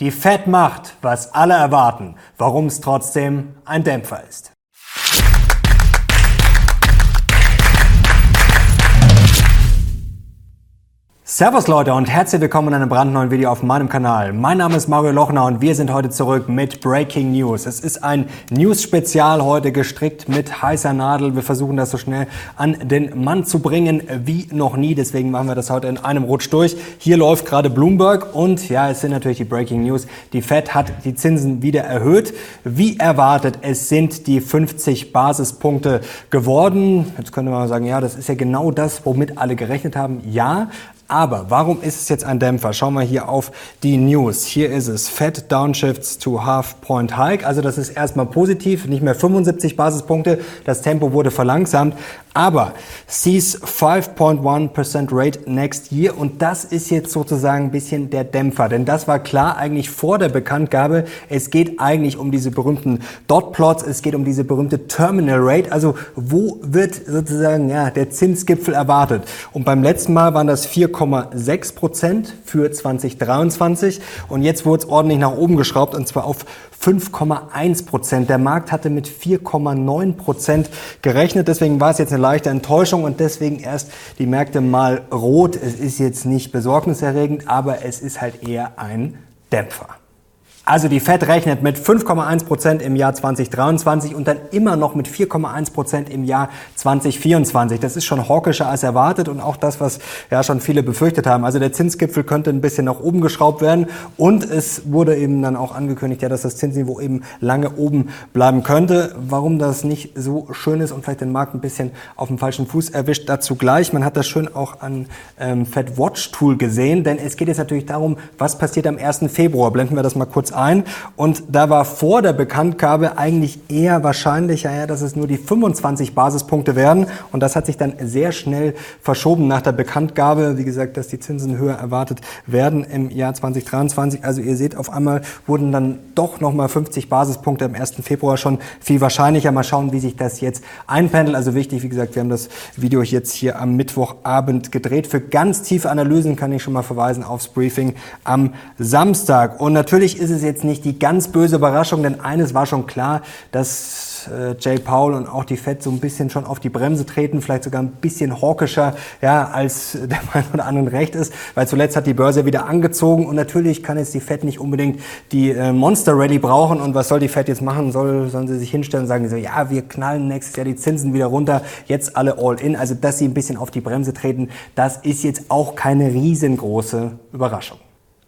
Die Fed macht, was alle erwarten, warum es trotzdem ein Dämpfer ist. Servus Leute und herzlich willkommen in einem brandneuen Video auf meinem Kanal. Mein Name ist Mario Lochner und wir sind heute zurück mit Breaking News. Es ist ein News-Spezial heute gestrickt mit heißer Nadel. Wir versuchen das so schnell an den Mann zu bringen wie noch nie. Deswegen machen wir das heute in einem Rutsch durch. Hier läuft gerade Bloomberg und ja, es sind natürlich die Breaking News. Die Fed hat die Zinsen wieder erhöht. Wie erwartet, es sind die 50 Basispunkte geworden. Jetzt könnte man sagen, ja, das ist ja genau das, womit alle gerechnet haben. Ja, aber warum ist es jetzt ein Dämpfer? Schauen wir hier auf die News. Hier ist es. Fed downshifts to half point hike. Also das ist erstmal positiv. Nicht mehr 75 Basispunkte. Das Tempo wurde verlangsamt. Aber sees 5.1% Rate next year. Und das ist jetzt sozusagen ein bisschen der Dämpfer. Denn das war klar eigentlich vor der Bekanntgabe. Es geht eigentlich um diese berühmten Dot-Plots. Es geht um diese berühmte Terminal Rate. Also wo wird sozusagen ja, der Zinsgipfel erwartet? Und beim letzten Mal waren das 4, 4,6 Prozent für 2023 und jetzt wurde es ordentlich nach oben geschraubt und zwar auf 5,1 Prozent. Der Markt hatte mit 4,9 Prozent gerechnet, deswegen war es jetzt eine leichte Enttäuschung und deswegen erst die Märkte mal rot. Es ist jetzt nicht besorgniserregend, aber es ist halt eher ein Dämpfer. Also die Fed rechnet mit 5,1 Prozent im Jahr 2023 und dann immer noch mit 4,1 Prozent im Jahr 2024. Das ist schon hawkischer als erwartet und auch das, was ja schon viele befürchtet haben. Also der Zinsgipfel könnte ein bisschen nach oben geschraubt werden und es wurde eben dann auch angekündigt, ja, dass das Zinsniveau eben lange oben bleiben könnte. Warum das nicht so schön ist und vielleicht den Markt ein bisschen auf dem falschen Fuß erwischt, dazu gleich. Man hat das schön auch an ähm, Fed Watch Tool gesehen, denn es geht jetzt natürlich darum, was passiert am 1. Februar. Blenden wir das mal kurz ein. Und da war vor der Bekanntgabe eigentlich eher wahrscheinlicher, ja, dass es nur die 25 Basispunkte werden. Und das hat sich dann sehr schnell verschoben nach der Bekanntgabe. Wie gesagt, dass die Zinsen höher erwartet werden im Jahr 2023. Also ihr seht, auf einmal wurden dann doch nochmal 50 Basispunkte am 1. Februar schon viel wahrscheinlicher. Mal schauen, wie sich das jetzt einpendelt. Also wichtig, wie gesagt, wir haben das Video jetzt hier am Mittwochabend gedreht. Für ganz tiefe Analysen kann ich schon mal verweisen aufs Briefing am Samstag. Und natürlich ist es jetzt nicht die ganz böse Überraschung, denn eines war schon klar, dass äh, Jay Paul und auch die Fed so ein bisschen schon auf die Bremse treten, vielleicht sogar ein bisschen hawkischer, ja, als der Meinung oder anderen recht ist, weil zuletzt hat die Börse wieder angezogen und natürlich kann jetzt die Fed nicht unbedingt die äh, Monster Rally brauchen und was soll die Fed jetzt machen? Soll, sollen sie sich hinstellen und sagen so, ja, wir knallen nächstes Jahr die Zinsen wieder runter, jetzt alle all in, also dass sie ein bisschen auf die Bremse treten, das ist jetzt auch keine riesengroße Überraschung.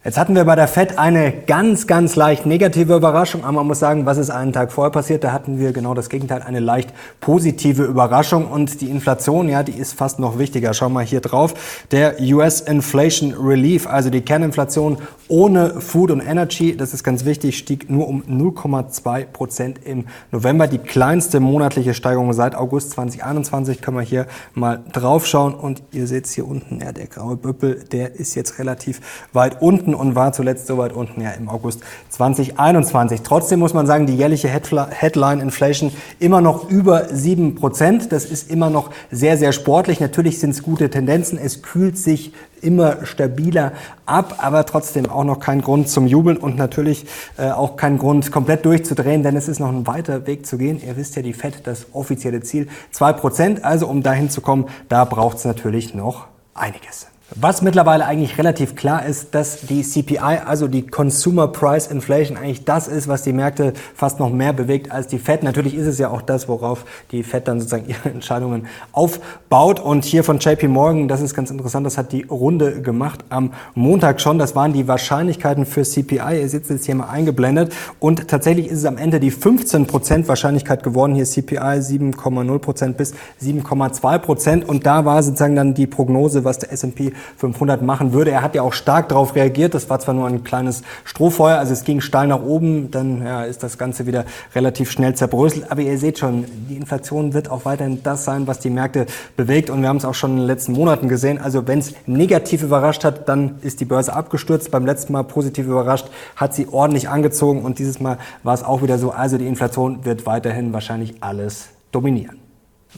Jetzt hatten wir bei der FED eine ganz, ganz leicht negative Überraschung, aber man muss sagen, was ist einen Tag vorher passiert? Da hatten wir genau das Gegenteil, eine leicht positive Überraschung und die Inflation, ja, die ist fast noch wichtiger. Schau mal hier drauf. Der US Inflation Relief, also die Kerninflation ohne Food und Energy, das ist ganz wichtig, stieg nur um 0,2 Prozent im November. Die kleinste monatliche Steigerung seit August 2021 können wir hier mal draufschauen und ihr seht es hier unten, ja, der graue Büppel, der ist jetzt relativ weit unten und war zuletzt so weit unten ja im August 2021. Trotzdem muss man sagen, die jährliche Headline Inflation immer noch über 7 Prozent. Das ist immer noch sehr, sehr sportlich. Natürlich sind es gute Tendenzen. Es kühlt sich immer stabiler ab, aber trotzdem auch noch kein Grund zum Jubeln und natürlich äh, auch kein Grund komplett durchzudrehen, denn es ist noch ein weiter Weg zu gehen. Ihr wisst ja, die FED, das offizielle Ziel, 2 Prozent. Also um dahin zu kommen, da braucht es natürlich noch einiges. Was mittlerweile eigentlich relativ klar ist, dass die CPI, also die Consumer Price Inflation, eigentlich das ist, was die Märkte fast noch mehr bewegt als die Fed. Natürlich ist es ja auch das, worauf die Fed dann sozusagen ihre Entscheidungen aufbaut. Und hier von JP Morgan, das ist ganz interessant, das hat die Runde gemacht am Montag schon. Das waren die Wahrscheinlichkeiten für CPI. Ihr sitzt jetzt hier mal eingeblendet. Und tatsächlich ist es am Ende die 15% Wahrscheinlichkeit geworden. Hier CPI 7,0% bis 7,2%. Und da war sozusagen dann die Prognose, was der S&P 500 machen würde. Er hat ja auch stark darauf reagiert. Das war zwar nur ein kleines Strohfeuer, also es ging steil nach oben, dann ja, ist das Ganze wieder relativ schnell zerbröselt. Aber ihr seht schon, die Inflation wird auch weiterhin das sein, was die Märkte bewegt. Und wir haben es auch schon in den letzten Monaten gesehen. Also wenn es negativ überrascht hat, dann ist die Börse abgestürzt. Beim letzten Mal positiv überrascht, hat sie ordentlich angezogen. Und dieses Mal war es auch wieder so. Also die Inflation wird weiterhin wahrscheinlich alles dominieren.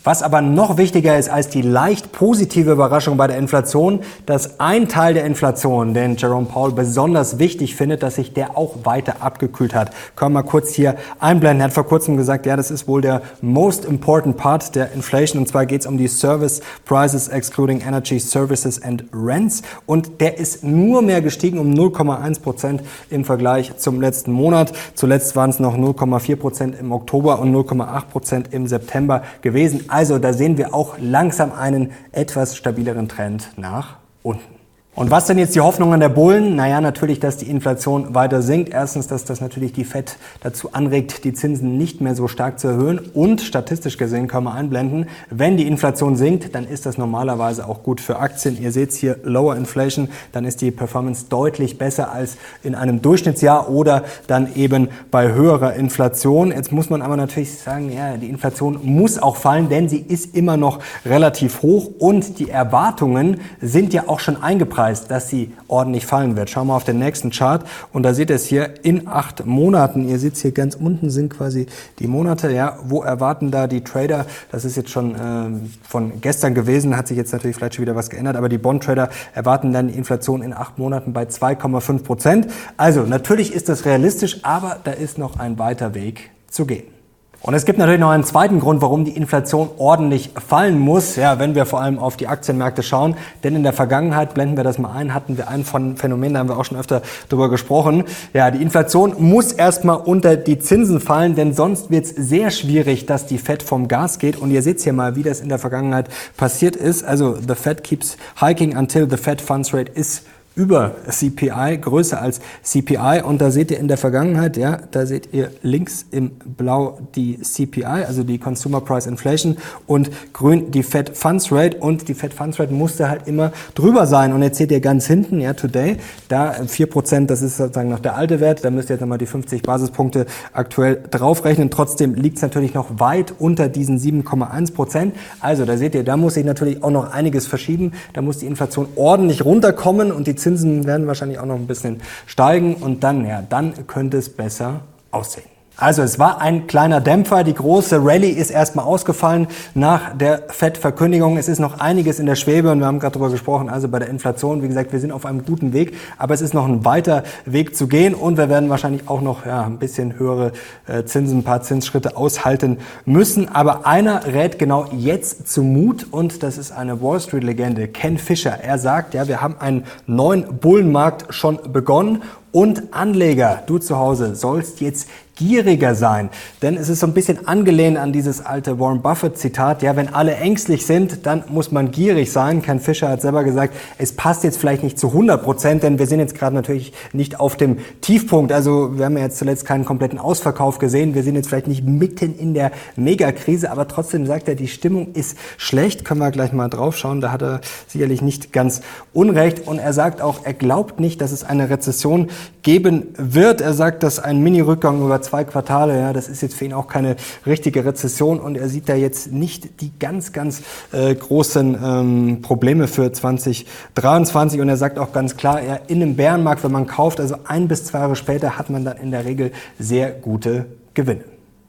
Was aber noch wichtiger ist als die leicht positive Überraschung bei der Inflation, dass ein Teil der Inflation, den Jerome Powell besonders wichtig findet, dass sich der auch weiter abgekühlt hat. Können wir mal kurz hier einblenden. Er hat vor kurzem gesagt, ja, das ist wohl der most important part der Inflation. Und zwar geht es um die Service Prices excluding Energy Services and Rents. Und der ist nur mehr gestiegen um 0,1 Prozent im Vergleich zum letzten Monat. Zuletzt waren es noch 0,4 Prozent im Oktober und 0,8 Prozent im September gewesen. Also da sehen wir auch langsam einen etwas stabileren Trend nach unten. Und was denn jetzt die Hoffnungen der Bullen? Naja, natürlich, dass die Inflation weiter sinkt. Erstens, dass das natürlich die FED dazu anregt, die Zinsen nicht mehr so stark zu erhöhen. Und statistisch gesehen können wir einblenden, wenn die Inflation sinkt, dann ist das normalerweise auch gut für Aktien. Ihr seht hier Lower Inflation, dann ist die Performance deutlich besser als in einem Durchschnittsjahr oder dann eben bei höherer Inflation. Jetzt muss man aber natürlich sagen, ja, die Inflation muss auch fallen, denn sie ist immer noch relativ hoch und die Erwartungen sind ja auch schon eingepreist eingepreist, dass sie ordentlich fallen wird. Schauen wir auf den nächsten Chart und da seht ihr es hier in acht Monaten. Ihr seht hier ganz unten sind quasi die Monate. Ja, wo erwarten da die Trader? Das ist jetzt schon äh, von gestern gewesen, hat sich jetzt natürlich vielleicht schon wieder was geändert, aber die Bond-Trader erwarten dann die Inflation in acht Monaten bei 2,5 Prozent. Also natürlich ist das realistisch, aber da ist noch ein weiter Weg zu gehen. Und es gibt natürlich noch einen zweiten Grund, warum die Inflation ordentlich fallen muss, ja, wenn wir vor allem auf die Aktienmärkte schauen. Denn in der Vergangenheit, blenden wir das mal ein, hatten wir ein von Phänomen, da haben wir auch schon öfter drüber gesprochen. Ja, die Inflation muss erstmal unter die Zinsen fallen, denn sonst wird es sehr schwierig, dass die Fed vom Gas geht. Und ihr seht hier mal, wie das in der Vergangenheit passiert ist. Also the Fed keeps hiking until the Fed Funds Rate is über CPI, größer als CPI. Und da seht ihr in der Vergangenheit, ja, da seht ihr links im Blau die CPI, also die Consumer Price Inflation und grün die Fed Funds Rate. Und die Fed Funds Rate musste halt immer drüber sein. Und jetzt seht ihr ganz hinten, ja, today, da 4%, das ist sozusagen noch der alte Wert. Da müsst ihr jetzt nochmal die 50 Basispunkte aktuell draufrechnen. Trotzdem liegt es natürlich noch weit unter diesen 7,1%. Also da seht ihr, da muss sich natürlich auch noch einiges verschieben. Da muss die Inflation ordentlich runterkommen und die Zinsen werden wahrscheinlich auch noch ein bisschen steigen und dann, ja, dann könnte es besser aussehen. Also es war ein kleiner Dämpfer. Die große Rallye ist erstmal ausgefallen nach der FED-Verkündigung. Es ist noch einiges in der Schwebe und wir haben gerade darüber gesprochen. Also bei der Inflation, wie gesagt, wir sind auf einem guten Weg, aber es ist noch ein weiter Weg zu gehen und wir werden wahrscheinlich auch noch ja, ein bisschen höhere äh, Zinsen, ein paar Zinsschritte aushalten müssen. Aber einer rät genau jetzt zu Mut und das ist eine Wall Street-Legende, Ken Fisher. Er sagt, ja, wir haben einen neuen Bullenmarkt schon begonnen und Anleger, du zu Hause, sollst jetzt gieriger sein. Denn es ist so ein bisschen angelehnt an dieses alte Warren Buffett Zitat. Ja, wenn alle ängstlich sind, dann muss man gierig sein. Ken Fischer hat selber gesagt, es passt jetzt vielleicht nicht zu 100 Prozent, denn wir sind jetzt gerade natürlich nicht auf dem Tiefpunkt. Also wir haben ja jetzt zuletzt keinen kompletten Ausverkauf gesehen. Wir sind jetzt vielleicht nicht mitten in der Megakrise, aber trotzdem sagt er, die Stimmung ist schlecht. Können wir gleich mal drauf schauen. Da hat er sicherlich nicht ganz unrecht. Und er sagt auch, er glaubt nicht, dass es eine Rezession geben wird. Er sagt, dass ein Mini-Rückgang über zwei Quartale, ja, das ist jetzt für ihn auch keine richtige Rezession und er sieht da jetzt nicht die ganz, ganz äh, großen ähm, Probleme für 2023 und er sagt auch ganz klar, ja, in einem Bärenmarkt, wenn man kauft, also ein bis zwei Jahre später, hat man dann in der Regel sehr gute Gewinne.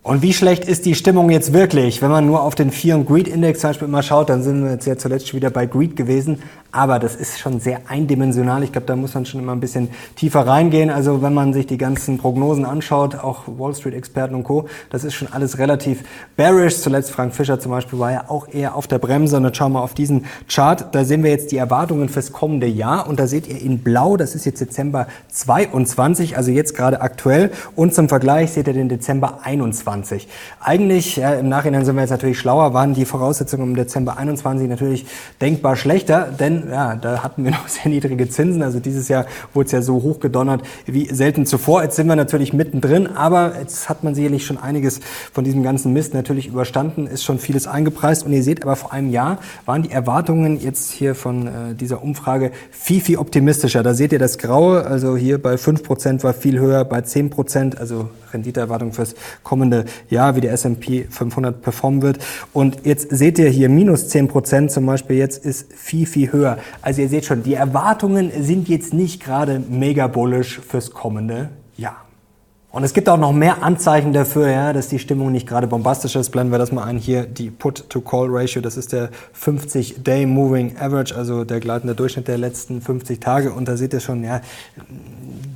Und wie schlecht ist die Stimmung jetzt wirklich? Wenn man nur auf den Fear and Greed Index zum Beispiel immer schaut, dann sind wir jetzt ja zuletzt wieder bei Greed gewesen. Aber das ist schon sehr eindimensional. Ich glaube, da muss man schon immer ein bisschen tiefer reingehen. Also wenn man sich die ganzen Prognosen anschaut, auch Wall Street Experten und Co., das ist schon alles relativ bearish. Zuletzt Frank Fischer zum Beispiel war ja auch eher auf der Bremse. Und dann schauen wir auf diesen Chart. Da sehen wir jetzt die Erwartungen fürs kommende Jahr. Und da seht ihr in blau, das ist jetzt Dezember 22, also jetzt gerade aktuell. Und zum Vergleich seht ihr den Dezember 21. Eigentlich, ja, im Nachhinein sind wir jetzt natürlich schlauer, waren die Voraussetzungen im Dezember 21 natürlich denkbar schlechter, denn ja, da hatten wir noch sehr niedrige Zinsen. Also dieses Jahr wurde es ja so hoch gedonnert wie selten zuvor. Jetzt sind wir natürlich mittendrin, aber jetzt hat man sicherlich schon einiges von diesem ganzen Mist natürlich überstanden, ist schon vieles eingepreist. Und ihr seht aber vor einem Jahr waren die Erwartungen jetzt hier von äh, dieser Umfrage viel, viel optimistischer. Da seht ihr das Graue, also hier bei 5% war viel höher, bei 10%, also Renditeerwartung fürs kommende Jahr, wie der S&P 500 performen wird. Und jetzt seht ihr hier minus 10% zum Beispiel jetzt ist viel, viel höher. Also ihr seht schon, die Erwartungen sind jetzt nicht gerade mega bullish fürs kommende. Und es gibt auch noch mehr Anzeichen dafür, ja, dass die Stimmung nicht gerade bombastisch ist. Blenden wir das mal ein hier, die Put-to-Call-Ratio, das ist der 50-Day Moving Average, also der gleitende Durchschnitt der letzten 50 Tage. Und da seht ihr schon, ja,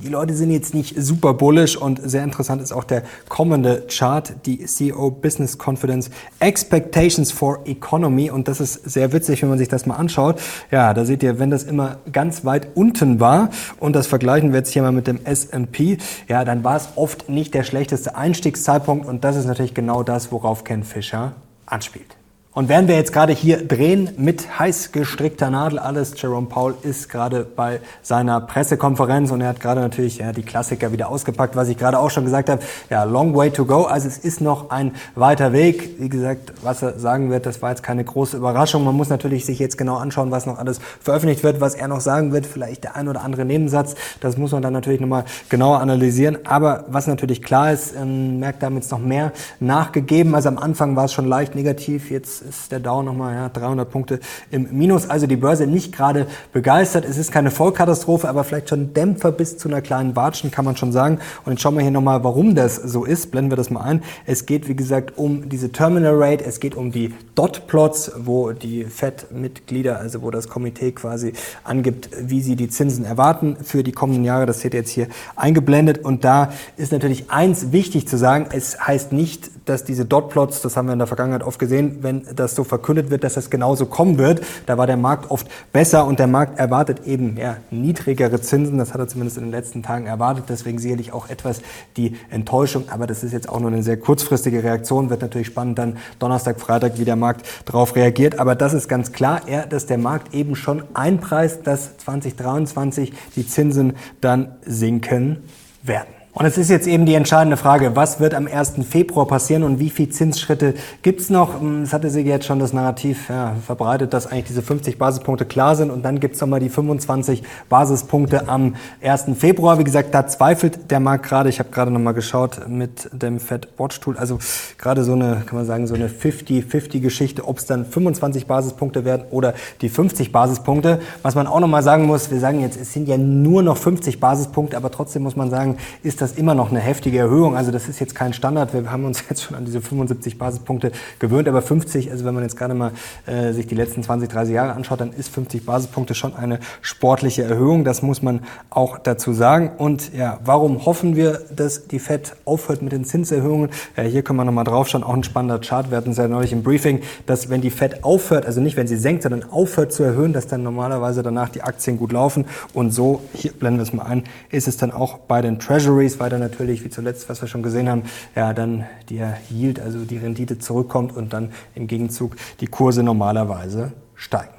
die Leute sind jetzt nicht super bullish und sehr interessant ist auch der kommende Chart, die CEO Business Confidence Expectations for Economy. Und das ist sehr witzig, wenn man sich das mal anschaut. Ja, da seht ihr, wenn das immer ganz weit unten war und das vergleichen wir jetzt hier mal mit dem S&P, ja, dann war es oft nicht der schlechteste Einstiegszeitpunkt und das ist natürlich genau das, worauf Ken Fischer anspielt. Und während wir jetzt gerade hier drehen mit heiß gestrickter Nadel alles, Jerome Paul ist gerade bei seiner Pressekonferenz und er hat gerade natürlich ja, die Klassiker wieder ausgepackt, was ich gerade auch schon gesagt habe. Ja, long way to go. Also es ist noch ein weiter Weg. Wie gesagt, was er sagen wird, das war jetzt keine große Überraschung. Man muss natürlich sich jetzt genau anschauen, was noch alles veröffentlicht wird, was er noch sagen wird. Vielleicht der ein oder andere Nebensatz. Das muss man dann natürlich nochmal genauer analysieren. Aber was natürlich klar ist, ähm, merkt damit noch mehr nachgegeben. Also am Anfang war es schon leicht negativ. Jetzt ist der Dow nochmal ja, 300 Punkte im Minus. Also die Börse nicht gerade begeistert. Es ist keine Vollkatastrophe, aber vielleicht schon Dämpfer bis zu einer kleinen Watschen, kann man schon sagen. Und jetzt schauen wir hier nochmal, warum das so ist. Blenden wir das mal ein. Es geht, wie gesagt, um diese Terminal Rate. Es geht um die Dot-Plots, wo die FED-Mitglieder, also wo das Komitee quasi angibt, wie sie die Zinsen erwarten für die kommenden Jahre. Das seht ihr jetzt hier eingeblendet. Und da ist natürlich eins wichtig zu sagen. Es heißt nicht, dass diese Dot-Plots, das haben wir in der Vergangenheit oft gesehen, wenn das so verkündet wird, dass das genauso kommen wird, da war der Markt oft besser und der Markt erwartet eben ja, niedrigere Zinsen. Das hat er zumindest in den letzten Tagen erwartet. Deswegen sicherlich auch etwas die Enttäuschung. Aber das ist jetzt auch nur eine sehr kurzfristige Reaktion. Wird natürlich spannend dann Donnerstag, Freitag, wie der Markt darauf reagiert. Aber das ist ganz klar, eher, dass der Markt eben schon einpreist, dass 2023 die Zinsen dann sinken werden. Und es ist jetzt eben die entscheidende Frage, was wird am 1. Februar passieren und wie viele Zinsschritte gibt's noch? Hm, es hatte sich jetzt schon das Narrativ ja, verbreitet, dass eigentlich diese 50 Basispunkte klar sind und dann gibt's nochmal die 25 Basispunkte am 1. Februar. Wie gesagt, da zweifelt der Markt gerade. Ich habe gerade nochmal geschaut mit dem Fed Watch Tool. Also gerade so eine, kann man sagen, so eine 50-50-Geschichte, ob es dann 25 Basispunkte werden oder die 50 Basispunkte. Was man auch nochmal sagen muss, wir sagen jetzt, es sind ja nur noch 50 Basispunkte, aber trotzdem muss man sagen, ist das das immer noch eine heftige Erhöhung. Also das ist jetzt kein Standard. Wir haben uns jetzt schon an diese 75 Basispunkte gewöhnt, aber 50, also wenn man jetzt gerade mal äh, sich die letzten 20, 30 Jahre anschaut, dann ist 50 Basispunkte schon eine sportliche Erhöhung. Das muss man auch dazu sagen. Und ja, warum hoffen wir, dass die Fed aufhört mit den Zinserhöhungen? Ja, hier können wir nochmal drauf schauen. Auch ein spannender Chart. Wir hatten es ja neulich im Briefing, dass wenn die Fed aufhört, also nicht wenn sie senkt, sondern aufhört zu erhöhen, dass dann normalerweise danach die Aktien gut laufen. Und so, hier blenden wir es mal ein, ist es dann auch bei den Treasuries weiter natürlich, wie zuletzt, was wir schon gesehen haben, ja, dann der Yield, also die Rendite zurückkommt und dann im Gegenzug die Kurse normalerweise steigen.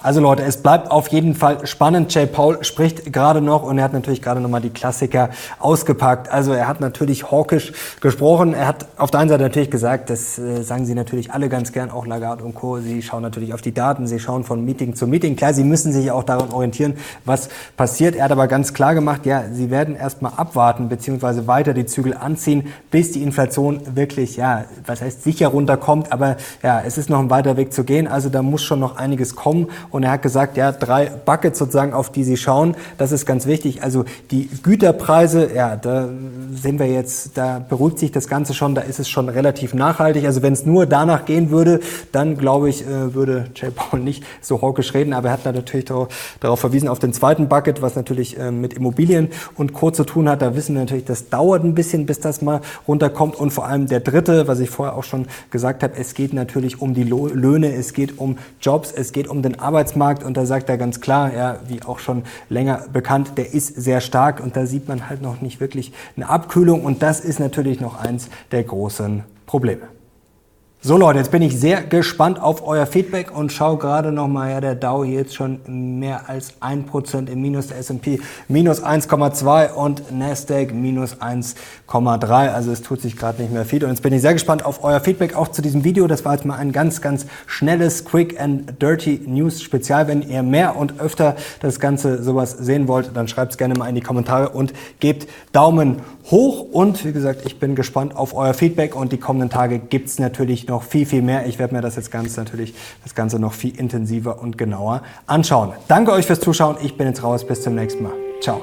Also Leute, es bleibt auf jeden Fall spannend. Jay Paul spricht gerade noch und er hat natürlich gerade nochmal die Klassiker ausgepackt. Also er hat natürlich hawkisch gesprochen. Er hat auf der einen Seite natürlich gesagt, das äh, sagen sie natürlich alle ganz gern, auch Lagarde und Co. Sie schauen natürlich auf die Daten, sie schauen von Meeting zu Meeting. Klar, sie müssen sich auch daran orientieren, was passiert. Er hat aber ganz klar gemacht, ja, sie werden erstmal abwarten beziehungsweise weiter die Zügel anziehen, bis die Inflation wirklich, ja, was heißt sicher runterkommt. Aber ja, es ist noch ein weiter Weg zu gehen. Also da muss schon noch einiges kommen. Und er hat gesagt, ja, drei Buckets sozusagen, auf die Sie schauen. Das ist ganz wichtig. Also die Güterpreise, ja, da sehen wir jetzt, da beruhigt sich das Ganze schon, da ist es schon relativ nachhaltig. Also wenn es nur danach gehen würde, dann glaube ich, äh, würde Jay Paul nicht so hawkisch reden. Aber er hat natürlich darauf verwiesen, auf den zweiten Bucket, was natürlich äh, mit Immobilien und Co. zu tun hat. Da wissen wir natürlich, das dauert ein bisschen, bis das mal runterkommt. Und vor allem der dritte, was ich vorher auch schon gesagt habe, es geht natürlich um die Löhne, es geht um Jobs, es geht um den Arbeitsmarkt. Arbeitsmarkt und da sagt er ganz klar, ja, wie auch schon länger bekannt, der ist sehr stark und da sieht man halt noch nicht wirklich eine Abkühlung und das ist natürlich noch eins der großen Probleme. So Leute, jetzt bin ich sehr gespannt auf euer Feedback und schaue gerade nochmal, ja, der Dow hier jetzt schon mehr als 1% im Minus, der S&P minus 1,2 und Nasdaq minus 1,3. Also es tut sich gerade nicht mehr viel und jetzt bin ich sehr gespannt auf euer Feedback auch zu diesem Video. Das war jetzt mal ein ganz, ganz schnelles Quick and Dirty News Spezial. Wenn ihr mehr und öfter das Ganze sowas sehen wollt, dann schreibt es gerne mal in die Kommentare und gebt Daumen hoch und wie gesagt, ich bin gespannt auf euer Feedback und die kommenden Tage gibt's natürlich noch viel, viel mehr. Ich werde mir das jetzt ganz natürlich, das Ganze noch viel intensiver und genauer anschauen. Danke euch fürs Zuschauen. Ich bin jetzt raus. Bis zum nächsten Mal. Ciao.